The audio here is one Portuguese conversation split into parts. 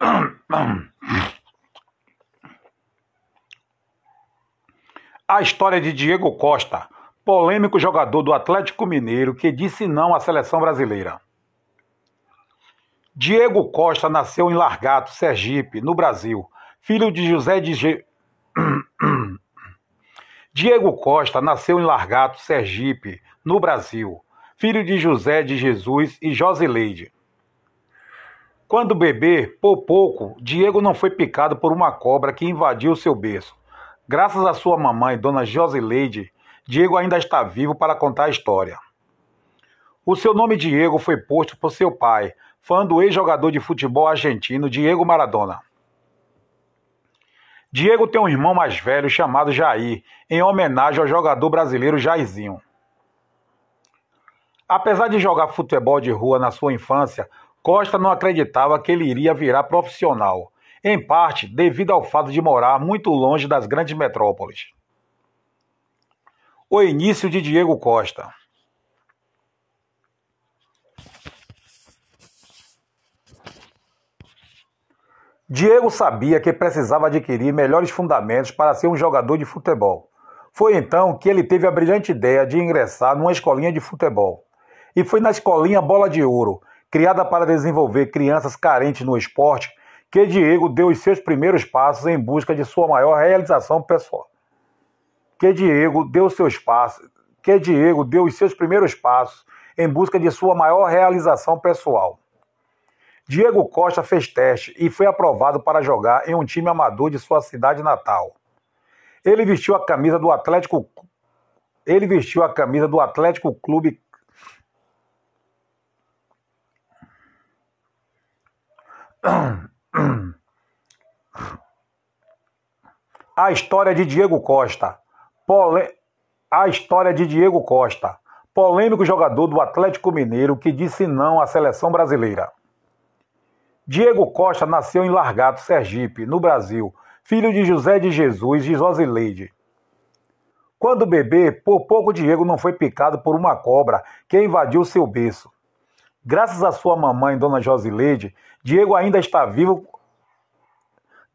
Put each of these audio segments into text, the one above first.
A história de Diego Costa, polêmico jogador do Atlético Mineiro que disse não à seleção brasileira. Diego Costa nasceu em Largato, Sergipe, no Brasil, filho de José de. Diego Costa nasceu em Largato, Sergipe, no Brasil, filho de José de Jesus e Josileide. Quando bebê, por pouco, Diego não foi picado por uma cobra que invadiu seu berço. Graças à sua mamãe, Dona Josileide, Diego ainda está vivo para contar a história. O seu nome Diego foi posto por seu pai, fã do ex-jogador de futebol argentino Diego Maradona. Diego tem um irmão mais velho chamado Jair, em homenagem ao jogador brasileiro Jairzinho. Apesar de jogar futebol de rua na sua infância, Costa não acreditava que ele iria virar profissional, em parte devido ao fato de morar muito longe das grandes metrópoles. O início de Diego Costa. Diego sabia que precisava adquirir melhores fundamentos para ser um jogador de futebol. Foi então que ele teve a brilhante ideia de ingressar numa escolinha de futebol. E foi na escolinha Bola de Ouro, criada para desenvolver crianças carentes no esporte, que Diego deu os seus primeiros passos em busca de sua maior realização pessoal. Que Diego deu seus passos, que Diego deu os seus primeiros passos em busca de sua maior realização pessoal. Diego Costa fez teste e foi aprovado para jogar em um time amador de sua cidade natal. Ele vestiu a camisa do Atlético Ele vestiu a camisa do Atlético Clube A história de Diego Costa. Pole... A história de Diego Costa, polêmico jogador do Atlético Mineiro que disse não à seleção brasileira. Diego Costa nasceu em Largato, Sergipe, no Brasil, filho de José de Jesus e Josileide. Quando bebê, por pouco Diego não foi picado por uma cobra que invadiu seu berço. Graças à sua mamãe, Dona Josileide, Diego ainda está vivo.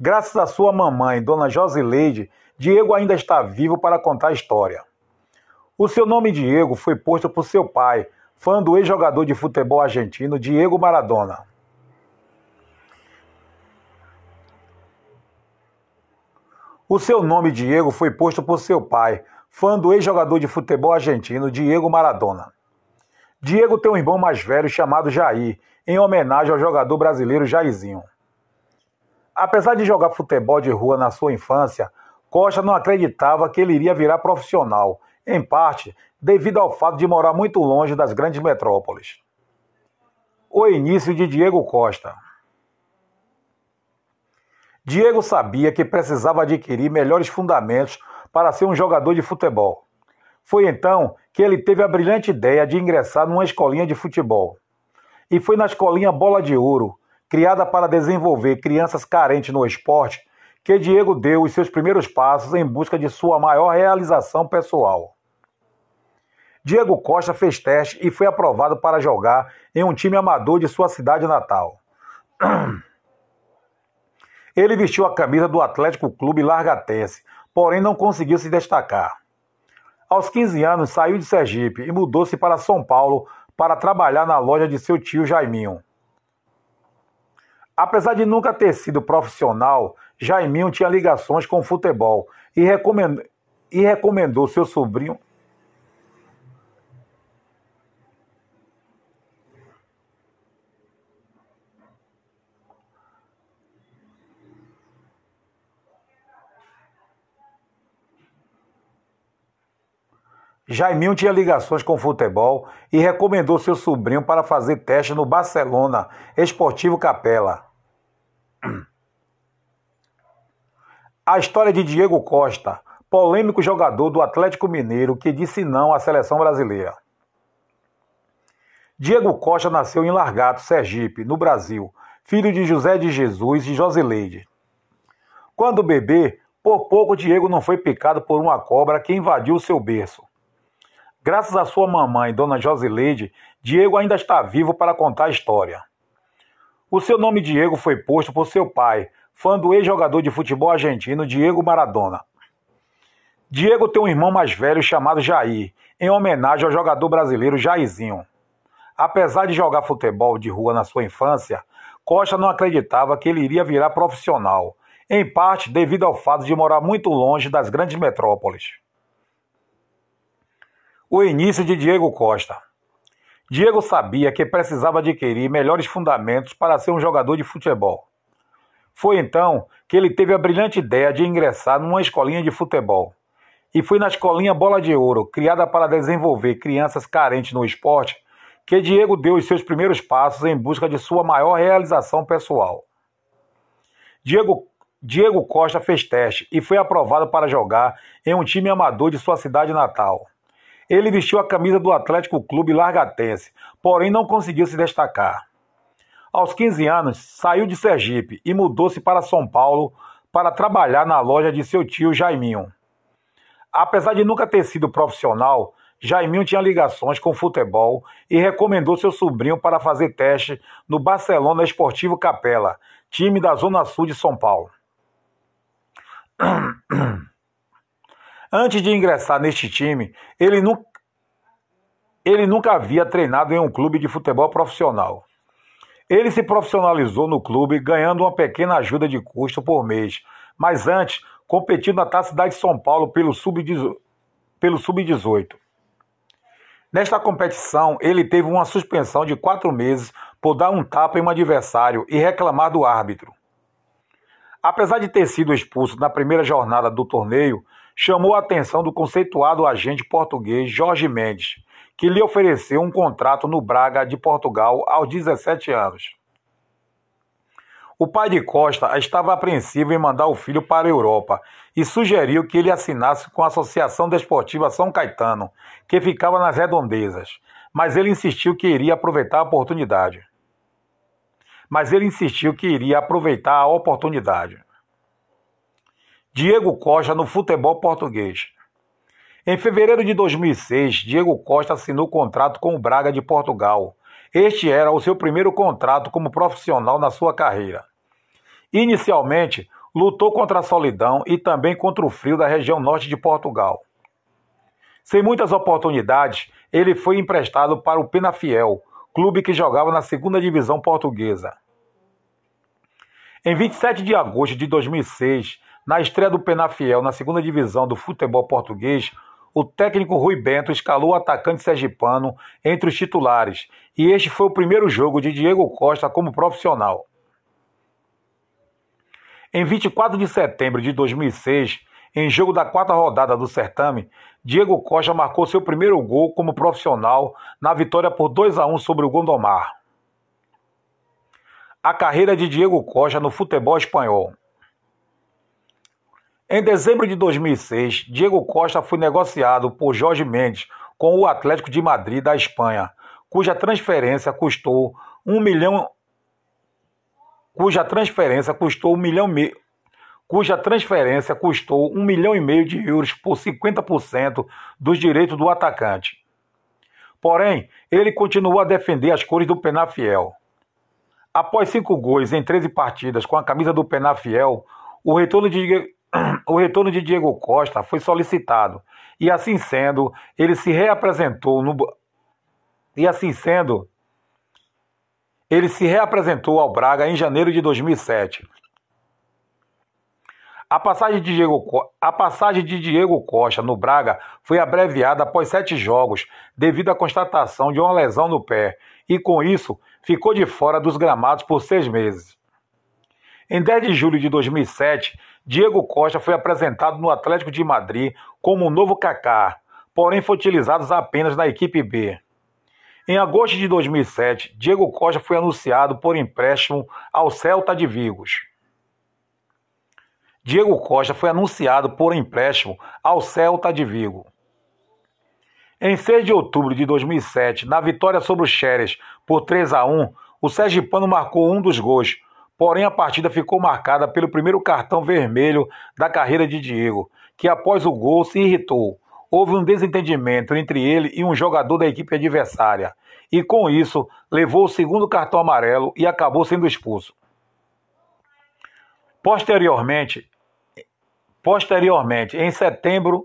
Graças à sua mamãe, Dona Josileide, Diego ainda está vivo para contar a história. O seu nome Diego foi posto por seu pai, fã do ex-jogador de futebol argentino Diego Maradona. O seu nome, Diego, foi posto por seu pai, fã do ex-jogador de futebol argentino Diego Maradona. Diego tem um irmão mais velho chamado Jair, em homenagem ao jogador brasileiro Jairzinho. Apesar de jogar futebol de rua na sua infância, Costa não acreditava que ele iria virar profissional, em parte devido ao fato de morar muito longe das grandes metrópoles. O início de Diego Costa. Diego sabia que precisava adquirir melhores fundamentos para ser um jogador de futebol. Foi então que ele teve a brilhante ideia de ingressar numa escolinha de futebol. E foi na escolinha Bola de Ouro, criada para desenvolver crianças carentes no esporte, que Diego deu os seus primeiros passos em busca de sua maior realização pessoal. Diego Costa fez teste e foi aprovado para jogar em um time amador de sua cidade natal. Ele vestiu a camisa do Atlético Clube Largatense, porém não conseguiu se destacar. Aos 15 anos, saiu de Sergipe e mudou-se para São Paulo para trabalhar na loja de seu tio Jaiminho. Apesar de nunca ter sido profissional, Jaiminho tinha ligações com o futebol e e recomendou seu sobrinho Jaiminho tinha ligações com futebol e recomendou seu sobrinho para fazer teste no Barcelona Esportivo Capela. A história de Diego Costa, polêmico jogador do Atlético Mineiro que disse não à seleção brasileira. Diego Costa nasceu em Largato, Sergipe, no Brasil, filho de José de Jesus e Josileide. Quando bebê, por pouco Diego não foi picado por uma cobra que invadiu seu berço. Graças à sua mamãe, Dona Josileide, Diego ainda está vivo para contar a história. O seu nome Diego foi posto por seu pai, fã do ex-jogador de futebol argentino Diego Maradona. Diego tem um irmão mais velho chamado Jair, em homenagem ao jogador brasileiro Jairzinho. Apesar de jogar futebol de rua na sua infância, Costa não acreditava que ele iria virar profissional, em parte devido ao fato de morar muito longe das grandes metrópoles. O início de Diego Costa. Diego sabia que precisava adquirir melhores fundamentos para ser um jogador de futebol. Foi então que ele teve a brilhante ideia de ingressar numa escolinha de futebol. E foi na escolinha Bola de Ouro, criada para desenvolver crianças carentes no esporte, que Diego deu os seus primeiros passos em busca de sua maior realização pessoal. Diego, Diego Costa fez teste e foi aprovado para jogar em um time amador de sua cidade natal. Ele vestiu a camisa do Atlético Clube Largatense, porém não conseguiu se destacar. Aos 15 anos, saiu de Sergipe e mudou-se para São Paulo para trabalhar na loja de seu tio Jaiminho. Apesar de nunca ter sido profissional, Jaiminho tinha ligações com futebol e recomendou seu sobrinho para fazer teste no Barcelona Esportivo Capela, time da Zona Sul de São Paulo. Antes de ingressar neste time, ele, ele nunca havia treinado em um clube de futebol profissional. Ele se profissionalizou no clube ganhando uma pequena ajuda de custo por mês, mas antes competiu na Taça de São Paulo pelo Sub-18. Sub Nesta competição, ele teve uma suspensão de quatro meses por dar um tapa em um adversário e reclamar do árbitro. Apesar de ter sido expulso na primeira jornada do torneio, chamou a atenção do conceituado agente português Jorge Mendes, que lhe ofereceu um contrato no Braga de Portugal aos 17 anos. O pai de Costa estava apreensivo em mandar o filho para a Europa e sugeriu que ele assinasse com a Associação Desportiva São Caetano, que ficava nas redondezas, mas ele insistiu que iria aproveitar a oportunidade. Mas ele insistiu que iria aproveitar a oportunidade. Diego Costa no futebol português. Em fevereiro de 2006, Diego Costa assinou contrato com o Braga de Portugal. Este era o seu primeiro contrato como profissional na sua carreira. Inicialmente, lutou contra a solidão e também contra o frio da região norte de Portugal. Sem muitas oportunidades, ele foi emprestado para o Penafiel, clube que jogava na segunda divisão portuguesa. Em 27 de agosto de 2006, na estreia do Penafiel na segunda divisão do futebol português, o técnico Rui Bento escalou o atacante sergipano entre os titulares, e este foi o primeiro jogo de Diego Costa como profissional. Em 24 de setembro de 2006, em jogo da quarta rodada do certame, Diego Costa marcou seu primeiro gol como profissional na vitória por 2 a 1 sobre o Gondomar. A carreira de Diego Costa no futebol espanhol. Em dezembro de 2006, Diego Costa foi negociado por Jorge Mendes com o Atlético de Madrid da Espanha, cuja transferência custou 1 milhão cuja transferência custou um milhão me... cuja transferência custou um milhão e meio de euros por 50% dos direitos do atacante. Porém, ele continuou a defender as cores do Penafiel. Após cinco gols em 13 partidas com a camisa do Penafiel, o retorno de, o retorno de Diego Costa foi solicitado e assim sendo, ele se reapresentou no e assim sendo, ele se reapresentou ao Braga em janeiro de 2007. A passagem, de Diego, a passagem de Diego Costa no Braga foi abreviada após sete jogos, devido à constatação de uma lesão no pé, e com isso ficou de fora dos gramados por seis meses. Em 10 de julho de 2007, Diego Costa foi apresentado no Atlético de Madrid como um novo Kaká, porém foi utilizado apenas na equipe B. Em agosto de 2007, Diego Costa foi anunciado por empréstimo ao Celta de Vigos. Diego Costa foi anunciado por empréstimo ao Celta de Vigo. Em 6 de outubro de 2007, na vitória sobre o Xeres por 3 a 1, o Sergipano marcou um dos gols, porém a partida ficou marcada pelo primeiro cartão vermelho da carreira de Diego, que após o gol se irritou. houve um desentendimento entre ele e um jogador da equipe adversária, e com isso levou o segundo cartão amarelo e acabou sendo expulso. Posteriormente, posteriormente, em setembro,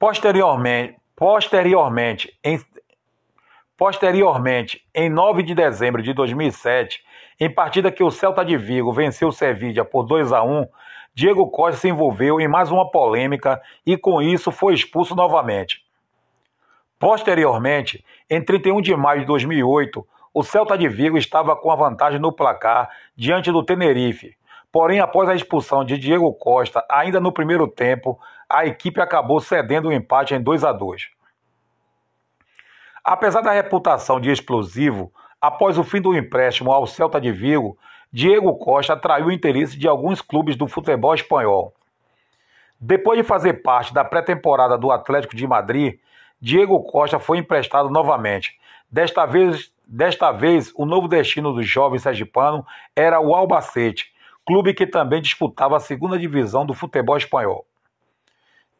posteriormente, posteriormente, em, posteriormente, em 9 de dezembro de 2007, em partida que o Celta de Vigo venceu o Sevilla por 2 a 1, Diego Costa se envolveu em mais uma polêmica e com isso foi expulso novamente. Posteriormente, em 31 de maio de 2008, o Celta de Vigo estava com a vantagem no placar diante do Tenerife. Porém, após a expulsão de Diego Costa, ainda no primeiro tempo, a equipe acabou cedendo o um empate em 2 a 2. Apesar da reputação de explosivo, após o fim do empréstimo ao Celta de Vigo, Diego Costa atraiu o interesse de alguns clubes do futebol espanhol. Depois de fazer parte da pré-temporada do Atlético de Madrid, Diego Costa foi emprestado novamente, desta vez Desta vez, o novo destino do jovem sergipano era o Albacete, clube que também disputava a segunda divisão do futebol espanhol.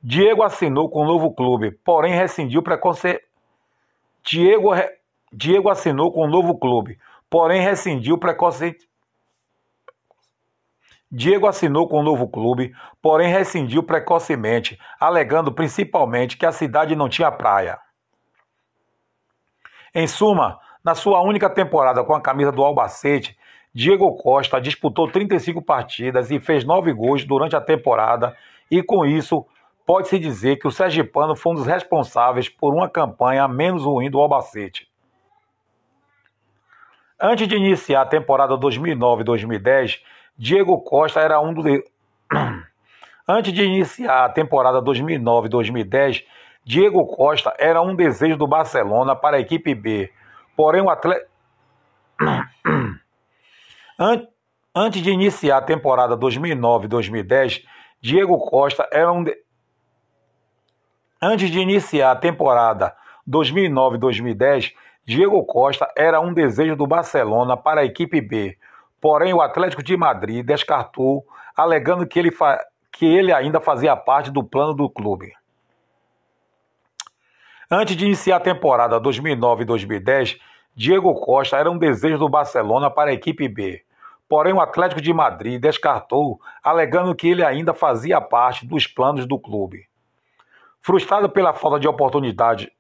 Diego assinou com o novo clube, porém rescindiu. Diego, Diego assinou com o novo clube, porém rescindiu preconce... Diego assinou com o novo clube, porém rescindiu precocemente, alegando principalmente que a cidade não tinha praia. Em suma, na sua única temporada com a camisa do Albacete, Diego Costa disputou 35 partidas e fez 9 gols durante a temporada, e com isso pode-se dizer que o Sergipano foi um dos responsáveis por uma campanha menos ruim do Albacete. Antes de iniciar a temporada 2009-2010, Diego Costa era um dos. Antes de iniciar a temporada 2009-2010, Diego Costa era um desejo do Barcelona para a equipe B, Porém, o atleta. Antes de iniciar a temporada 2009-2010, Diego Costa era um. De... Antes de iniciar a temporada 2009-2010, Diego Costa era um desejo do Barcelona para a equipe B. Porém, o Atlético de Madrid descartou, alegando que ele, que ele ainda fazia parte do plano do clube. Antes de iniciar a temporada 2009-2010, Diego Costa era um desejo do Barcelona para a equipe B. Porém, o Atlético de Madrid descartou, alegando que ele ainda fazia parte dos planos do clube. Frustrado pela falta de oportunidade,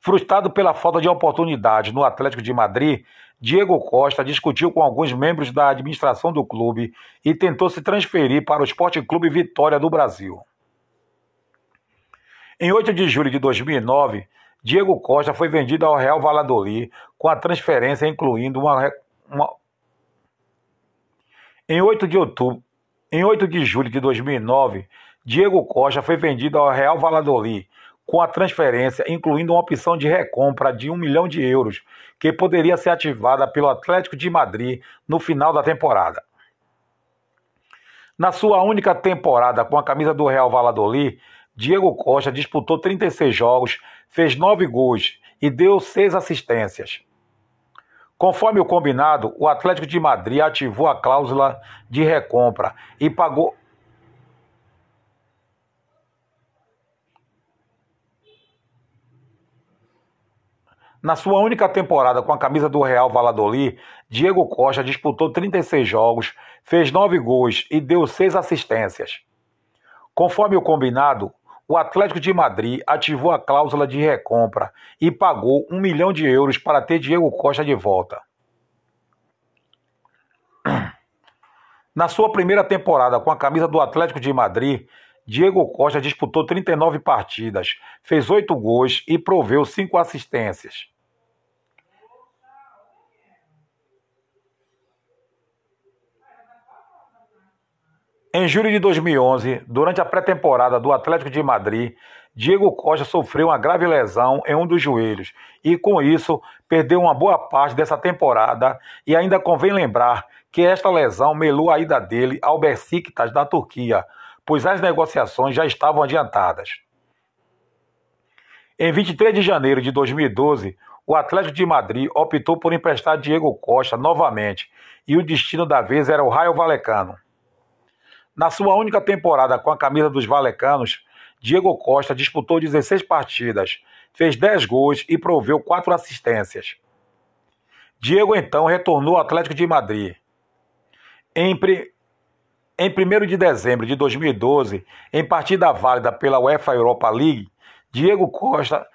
frustrado pela falta de oportunidade no Atlético de Madrid, Diego Costa discutiu com alguns membros da administração do clube e tentou se transferir para o Esporte Clube Vitória do Brasil. Em 8 de julho de 2009, Diego Costa foi vendido ao Real Valladolid com a transferência incluindo uma, uma... Em 8 de outubro, em 8 de julho de 2009, Diego Costa foi vendido ao Real Valladolid com a transferência incluindo uma opção de recompra de um milhão de euros, que poderia ser ativada pelo Atlético de Madrid no final da temporada. Na sua única temporada com a camisa do Real Valladolid, Diego Costa disputou 36 jogos, fez 9 gols e deu 6 assistências. Conforme o combinado, o Atlético de Madrid ativou a cláusula de recompra e pagou Na sua única temporada com a camisa do Real Valladolid, Diego Costa disputou 36 jogos, fez 9 gols e deu 6 assistências. Conforme o combinado, o Atlético de Madrid ativou a cláusula de recompra e pagou um milhão de euros para ter Diego Costa de volta. Na sua primeira temporada com a camisa do Atlético de Madrid, Diego Costa disputou 39 partidas, fez 8 gols e proveu 5 assistências. Em julho de 2011, durante a pré-temporada do Atlético de Madrid, Diego Costa sofreu uma grave lesão em um dos joelhos e, com isso, perdeu uma boa parte dessa temporada. E ainda convém lembrar que esta lesão melou a ida dele ao Besiktas da Turquia, pois as negociações já estavam adiantadas. Em 23 de janeiro de 2012, o Atlético de Madrid optou por emprestar Diego Costa novamente e o destino da vez era o Raio Valecano. Na sua única temporada com a camisa dos Valecanos, Diego Costa disputou 16 partidas, fez 10 gols e proveu 4 assistências. Diego então retornou ao Atlético de Madrid. Em, em 1 de dezembro de 2012, em partida válida pela UEFA Europa League, Diego Costa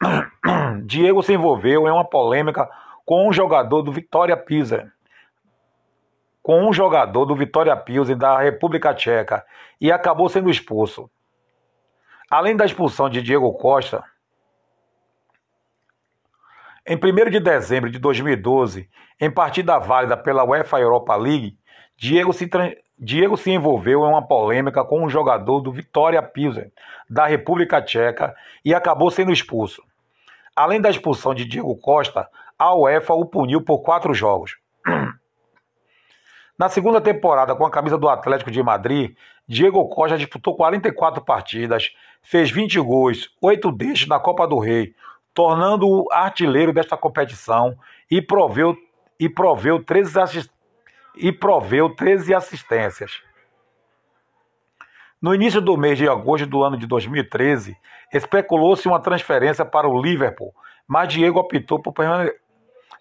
Diego se envolveu em uma polêmica com um jogador do Vitória Pilsen, com um jogador do Vitória Pilsen da República Tcheca e acabou sendo expulso. Além da expulsão de Diego Costa, em 1 de dezembro de 2012, em partida válida pela UEFA Europa League, Diego se, Diego se envolveu em uma polêmica com um jogador do Vitória Pilsen, da República Tcheca, e acabou sendo expulso. Além da expulsão de Diego Costa, a UEFA o puniu por quatro jogos. Na segunda temporada, com a camisa do Atlético de Madrid, Diego Costa disputou 44 partidas, fez 20 gols, 8 deixos na Copa do Rei, tornando-o artilheiro desta competição e proveu, e proveu, 13, assist, e proveu 13 assistências. No início do mês de agosto do ano de 2013, especulou-se uma transferência para o Liverpool, mas Diego optou por permanecer.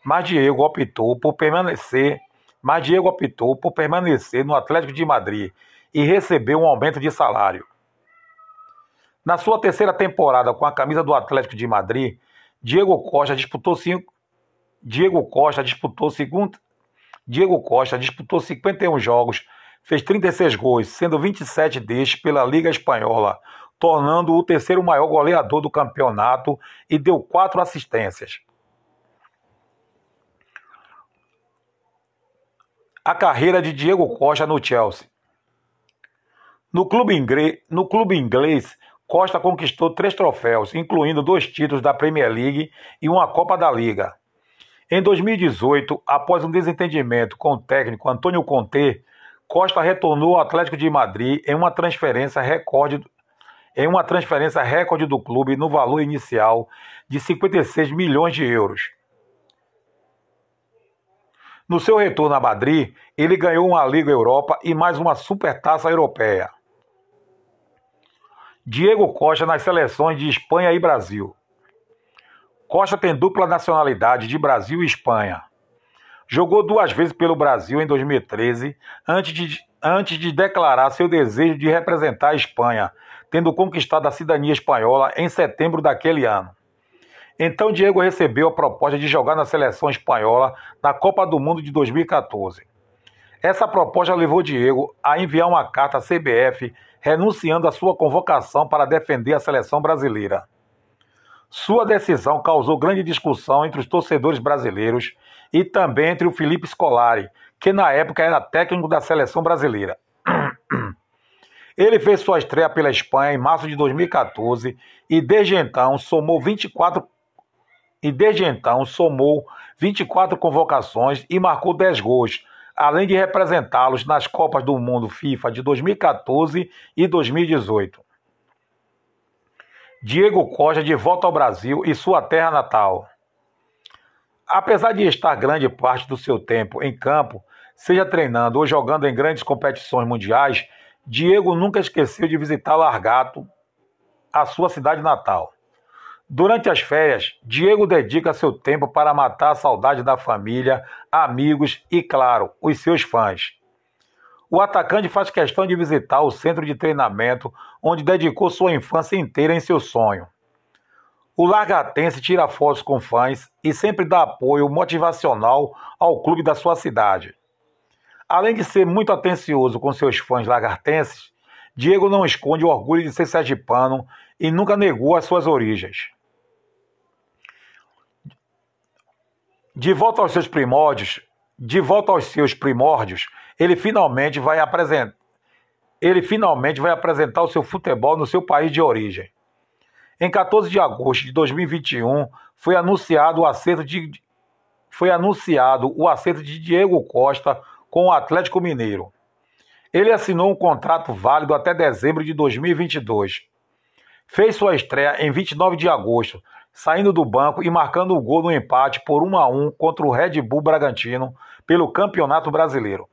Mas Diego optou por permanecer, mas Diego optou por permanecer no Atlético de Madrid e recebeu um aumento de salário. Na sua terceira temporada com a camisa do Atlético de Madrid, Diego Costa disputou cinco, Diego Costa disputou Diego Costa disputou 51 jogos, fez 36 gols, sendo 27 destes pela Liga Espanhola, tornando-o o terceiro maior goleador do campeonato e deu quatro assistências. A carreira de Diego Costa no Chelsea. No clube, inglês, no clube inglês, Costa conquistou três troféus, incluindo dois títulos da Premier League e uma Copa da Liga. Em 2018, após um desentendimento com o técnico Antônio Conte, Costa retornou ao Atlético de Madrid em uma transferência recorde em uma transferência recorde do clube no valor inicial de 56 milhões de euros. No seu retorno a Madrid, ele ganhou uma Liga Europa e mais uma Supertaça Europeia. Diego Costa nas seleções de Espanha e Brasil. Costa tem dupla nacionalidade de Brasil e Espanha. Jogou duas vezes pelo Brasil em 2013, antes de, antes de declarar seu desejo de representar a Espanha, tendo conquistado a cidadania espanhola em setembro daquele ano. Então Diego recebeu a proposta de jogar na seleção espanhola na Copa do Mundo de 2014. Essa proposta levou Diego a enviar uma carta à CBF renunciando à sua convocação para defender a seleção brasileira. Sua decisão causou grande discussão entre os torcedores brasileiros e também entre o Felipe Scolari, que na época era técnico da seleção brasileira. Ele fez sua estreia pela Espanha em março de 2014 e desde então somou 24 e desde então somou 24 convocações e marcou 10 gols, além de representá-los nas Copas do Mundo FIFA de 2014 e 2018. Diego Costa de volta ao Brasil e sua terra natal. Apesar de estar grande parte do seu tempo em campo, seja treinando ou jogando em grandes competições mundiais, Diego nunca esqueceu de visitar Largato, a sua cidade natal. Durante as férias, Diego dedica seu tempo para matar a saudade da família, amigos e, claro, os seus fãs. O atacante faz questão de visitar o centro de treinamento, onde dedicou sua infância inteira em seu sonho. O largatense tira fotos com fãs e sempre dá apoio motivacional ao clube da sua cidade. Além de ser muito atencioso com seus fãs lagartenses, Diego não esconde o orgulho de ser sergipano e nunca negou as suas origens. De volta aos seus primórdios, de volta aos seus primórdios, ele finalmente vai apresentar ele finalmente vai apresentar o seu futebol no seu país de origem. Em 14 de agosto de 2021, foi anunciado o acerto de foi anunciado o acerto de Diego Costa com o Atlético Mineiro. Ele assinou um contrato válido até dezembro de 2022. Fez sua estreia em 29 de agosto, saindo do banco e marcando o gol no empate por 1 a 1 contra o Red Bull Bragantino pelo Campeonato Brasileiro.